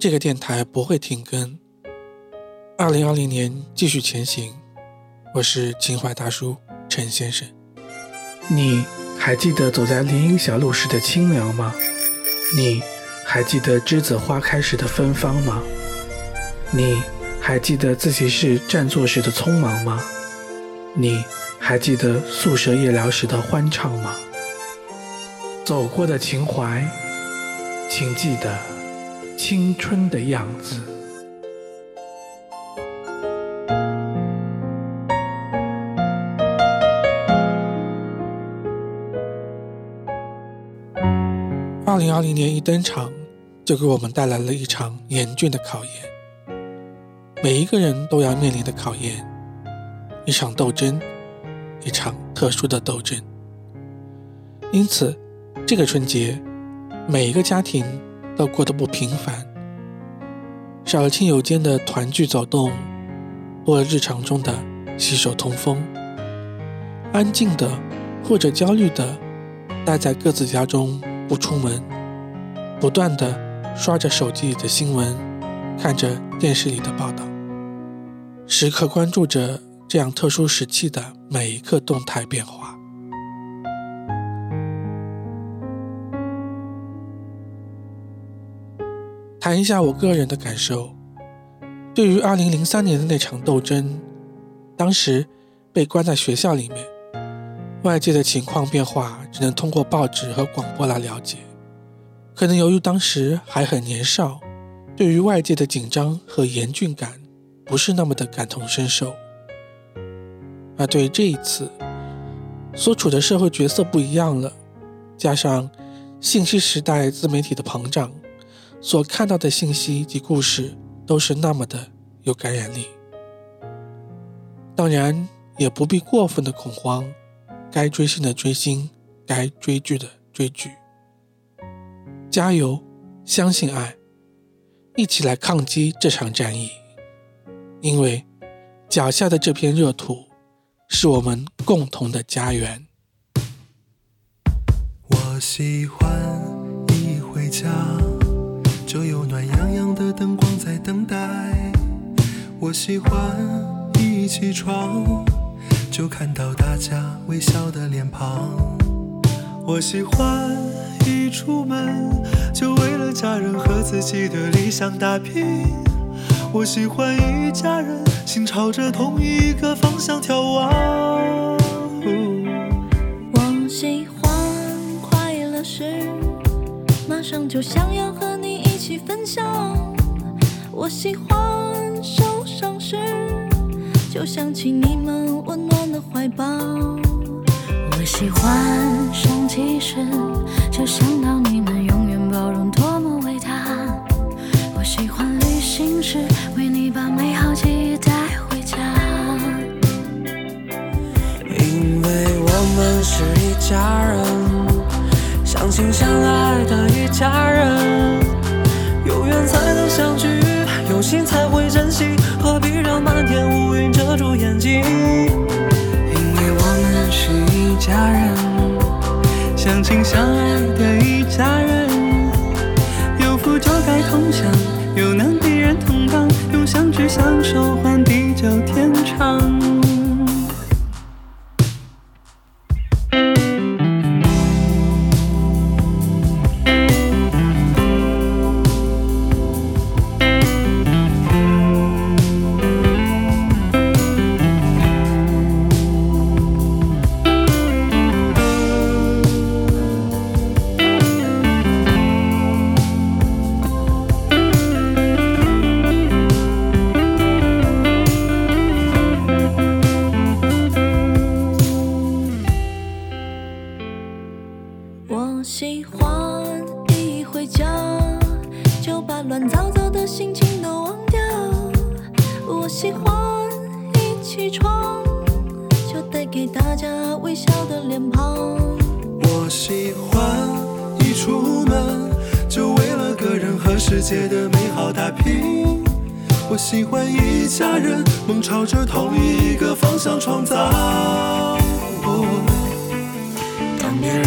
这个电台不会停更。二零二零年继续前行，我是情怀大叔陈先生。你还记得走在林荫小路时的清凉吗？你还记得栀子花开时的芬芳吗？你还记得自习室占座时的匆忙吗？你还记得宿舍夜聊时的欢畅吗？走过的情怀，请记得青春的样子。二零二零年一登场，就给我们带来了一场严峻的考验。每一个人都要面临的考验，一场斗争，一场特殊的斗争。因此，这个春节，每一个家庭都过得不平凡，少了亲友间的团聚走动，多了日常中的携手通风，安静的或者焦虑的待在各自家中。不出门，不断的刷着手机里的新闻，看着电视里的报道，时刻关注着这样特殊时期的每一个动态变化。谈一下我个人的感受，对于二零零三年的那场斗争，当时被关在学校里面。外界的情况变化只能通过报纸和广播来了解，可能由于当时还很年少，对于外界的紧张和严峻感不是那么的感同身受。而对于这一次，所处的社会角色不一样了，加上信息时代自媒体的膨胀，所看到的信息及故事都是那么的有感染力。当然，也不必过分的恐慌。该追星的追星，该追剧的追剧。加油，相信爱，一起来抗击这场战役。因为脚下的这片热土，是我们共同的家园。我喜欢一回家，就有暖洋洋的灯光在等待。我喜欢一起床。就看到大家微笑的脸庞。我喜欢一出门就为了家人和自己的理想打拼。我喜欢一家人心朝着同一个方向眺望。我喜欢快乐时马上就想要和你一起分享。我喜欢受伤时。就想起你们温暖的怀抱。我喜欢生气时，就想到你们永远包容多么伟大。我喜欢旅行时，为你把美好记忆带回家。因为我们是一家人，相亲相爱的一家人，有缘才能相聚，有心才会珍惜。何必让漫天乌云遮住眼睛？因为我们是一家人，相亲相爱的一家人，有福就该同享，有难必然同当，用相知相守换地久天长。我喜欢一回家，就把乱糟糟的心情都忘掉。我喜欢一起床就带给大家微笑的脸庞。我喜欢一出门就为了个人和世界的美好打拼。我喜欢一家人梦朝着同一个方向创造。当别人，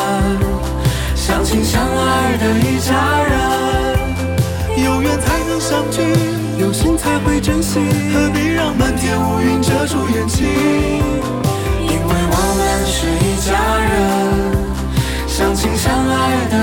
相亲相爱的一家人有缘才能相聚有心才会珍惜。何必让满天乌云遮住眼睛因为我们是一家人相亲相爱的。